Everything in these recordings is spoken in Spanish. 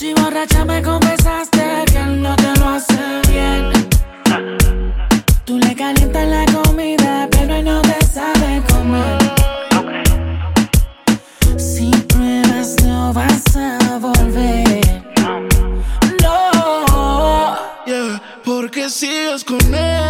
Si borracha me confesaste que él no te lo hace bien. Tú le calientas la comida, pero no te sabe comer. Si pruebas, no vas a volver. No. Yeah, ¿por qué sigues con él?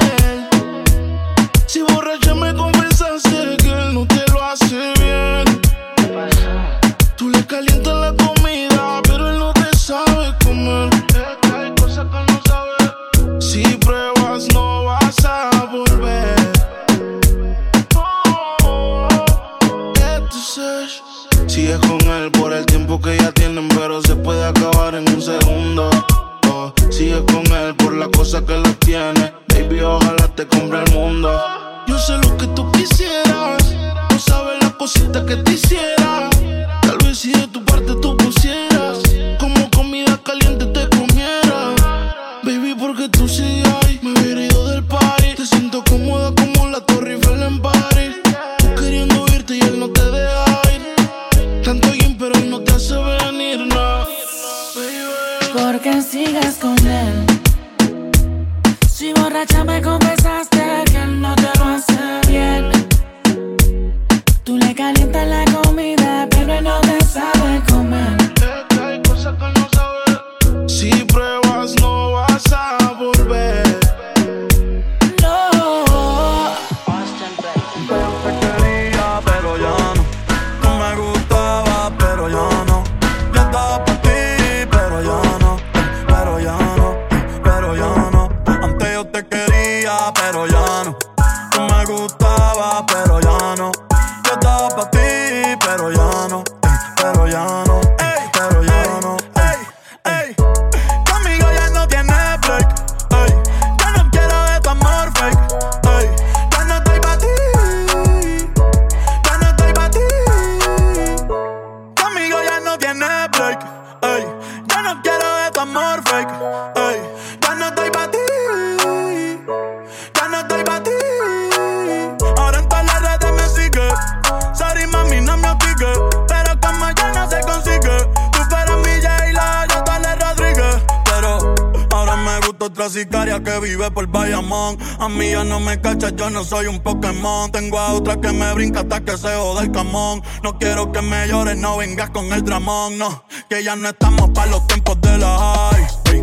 Otra sicaria que vive por Bayamón. A mí ya no me cachas, yo no soy un Pokémon. Tengo a otra que me brinca hasta que se joda el camón. No quiero que me llores, no vengas con el dramón. No, que ya no estamos para los tiempos de la high.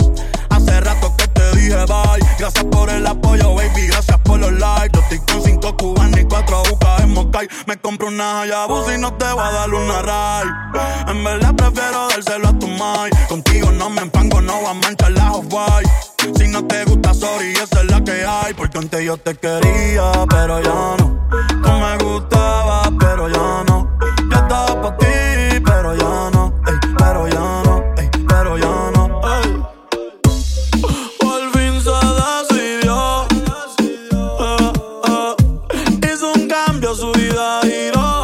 Hace rato que te dije bye. Gracias por el apoyo, baby. Gracias por los likes. Yo estoy con cinco cubanos y cuatro bucas en Moscay. Me compro una Hayabusa y no te voy a dar una ride. En verdad prefiero dárselo a tu mai. Contigo no me empango, no voy a manchar la white. Si no te gusta, sorry, esa es la que hay. Porque antes yo te quería, pero ya no. Tú me gustaba, pero ya no. Yo estaba para ti, pero ya no. Ey, pero ya no, ey, pero ya no. Por fin se decidió. Eh, eh. Hizo un cambio, su vida giró.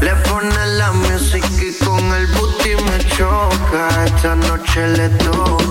Le pone la música y con el booty me choca. Esta noche le toca.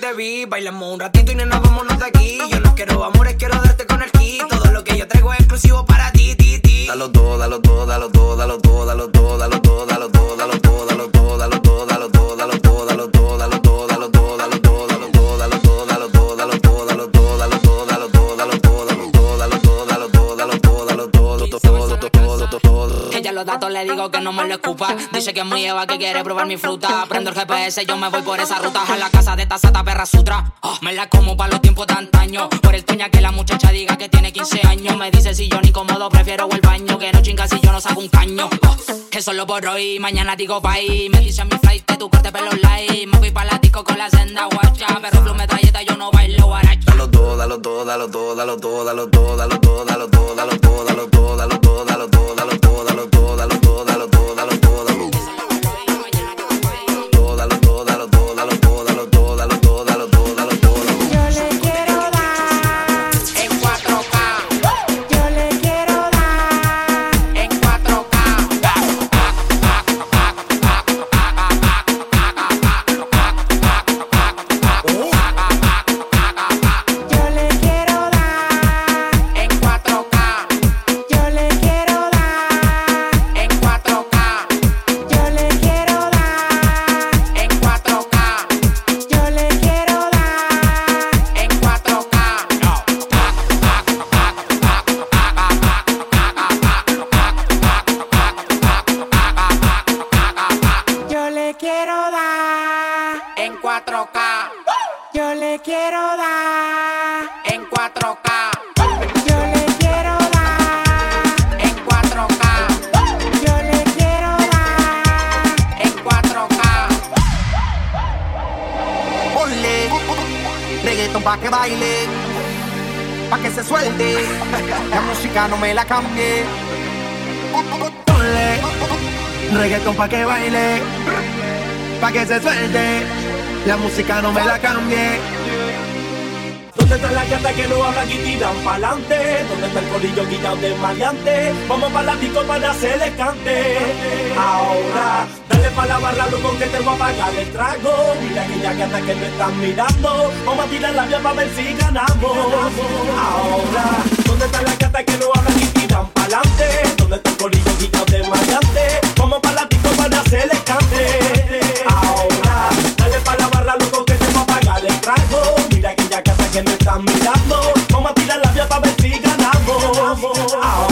te vi. Bailamos un ratito y no nos vámonos de aquí. Yo no quiero amores, quiero darte con el ki. Todo lo que yo traigo es exclusivo para ti, ti, ti. Dalo todo, dalo todo, dalo todo, dalo todo, dalo todo, dalo todo, dalo todo, dalo todo, dalo todo, dalo todo. Mi fruta. Prendo el GPS, yo me voy por esa ruta. A la casa de esta sata perra sutra. Oh, me la como para los tiempos de antaño. Por el tuña que la muchacha diga que tiene 15 años. Me dice si yo ni cómodo, prefiero el baño. Que no chinga si yo no saco un caño. Oh, que solo por hoy, mañana digo bye. Me dice mi flight que tu corte pelo light. Me voy para la disco con la senda guacha. Pero flu metralleta, yo no bailo guaracha. Dalo dalo todo, dalo todo, dalo todo, dalo todo, dalo todo, dalo todo, dalo todo, dalo todo, dalo todo, dalo todo, dalo todo, dalo todo, dalo todo, dalo todo, lo pa' que se suelte. La música no me la cambie. Ponle reggaeton pa' que baile, pa' que se suelte. La música no me la cambie. ¿Dónde está la gata que no habla y tiran pa'lante? ¿Dónde está el colillo guillado de maleante? Vamos para la disco para hacerle cante. Ahora, dale pa' la barra, loco, que te voy a pagar el trago. Mira aquella gata que me están mirando. Vamos a tirar la vía para ver si ganamos. Ahora, ¿dónde está la gata que no habla y tiran pa'lante? ¿Dónde está el guillado de maleante? Vamos para la disco para hacerle cante. Ahora, dale pa' la barra, loco, que te voy a pagar el trago. Mira aquella gata que me están mirando. Vamos a tirar la vía para ver si ganamos. Ahora,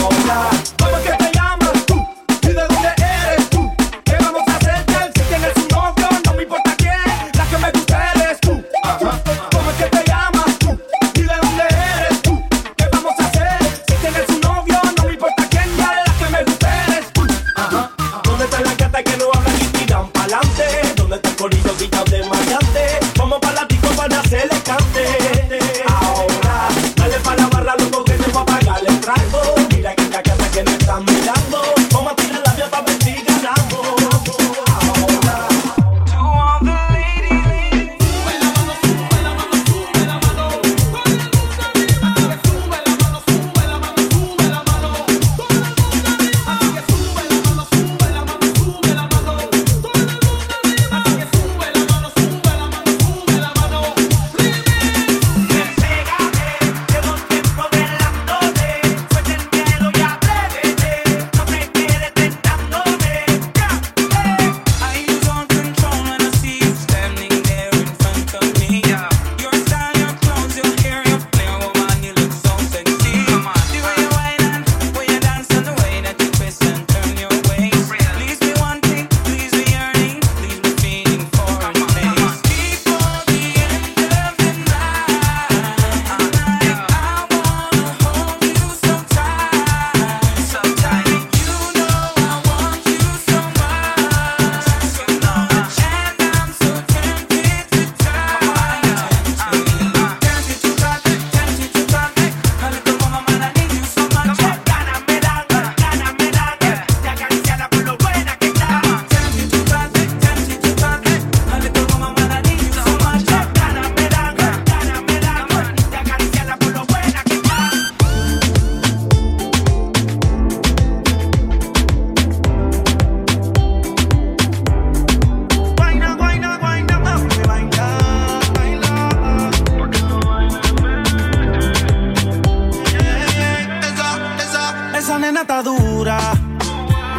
esa, nena está dura.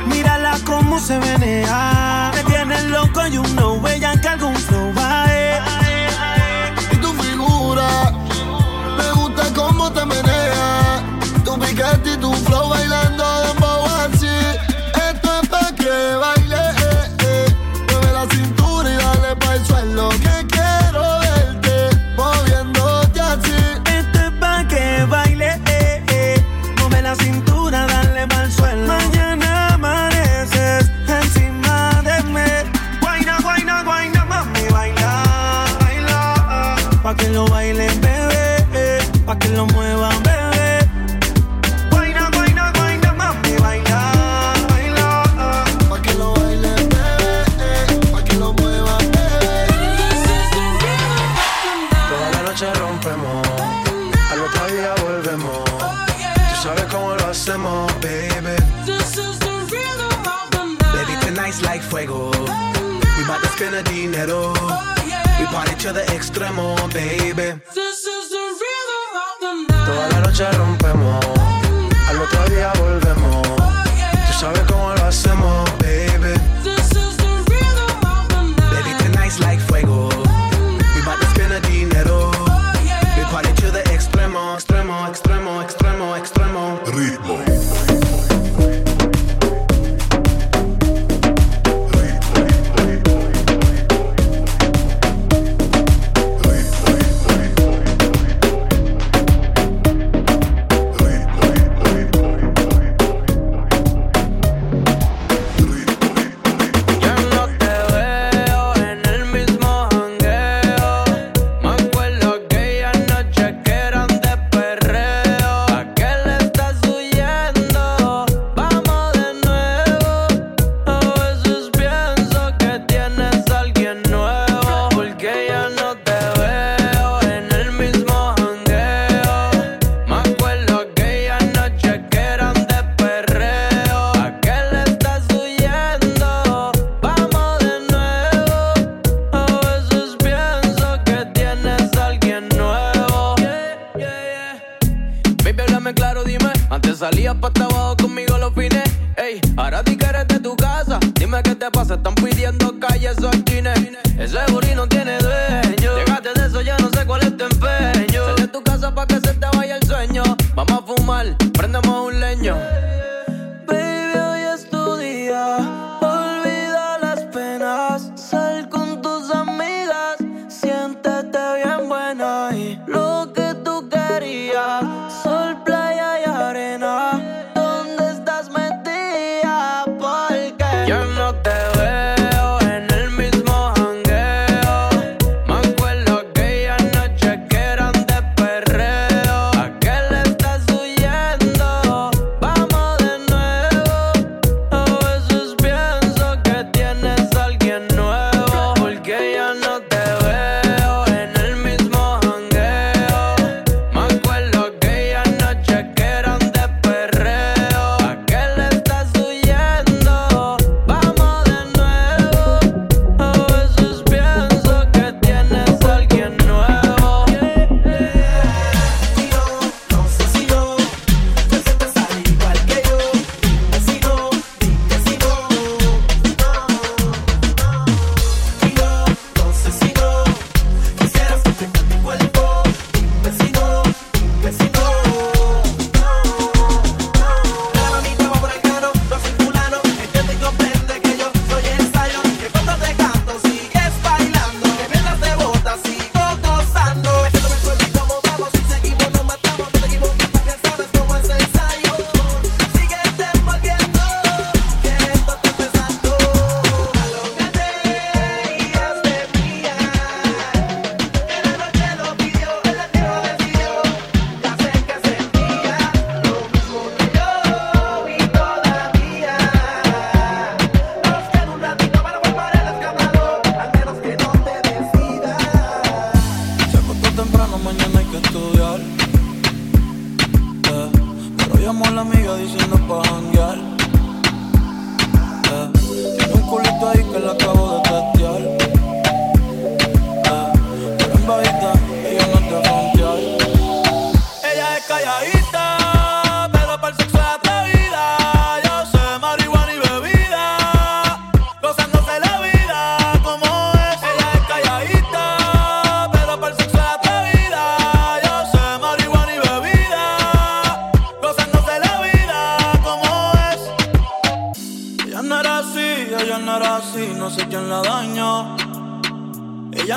Mírala cómo se menea. Me tiene loco y un no ella que algún flow va y tu figura. Me gusta cómo te menea. Tu piquete lo muevan, bebé. Guayna, guayna, guayna, mami, baila, baila. Pa' que lo bailen, bebé, eh. Pa' que lo muevan, bebé. Toda la noche rompemos, al otro día volvemos. Tú sabes cómo lo hacemos, baby. Baby, tonight's like fuego. We bout to spend the dinero. We party to the extremo, baby. Noche rompemos, al otro día volvemos. Tú sabes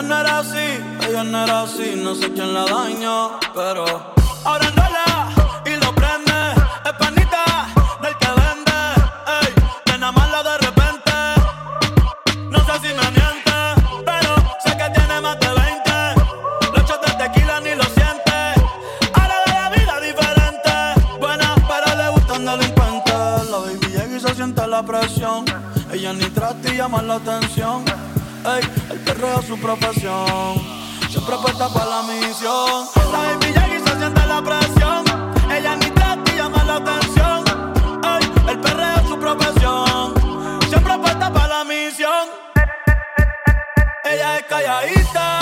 Ella no era así, ella no era así, no sé quién la dañó, pero ahora no la y lo prende, es panita del que vende, ey, te enamora de repente. No sé si me miente, pero sé que tiene más de 20. Los shots de tequila ni lo siente, ahora ve la vida diferente. Buena, pero le gustan delincuentes. La baby llega y se siente la presión, ella ni trata y llama la atención profesión. Siempre puesta para la misión. La baby Jackie se siente la presión. Ella ni te llama la atención. Ay, el perreo es su profesión. Siempre puesta para la misión. Ella es calladita.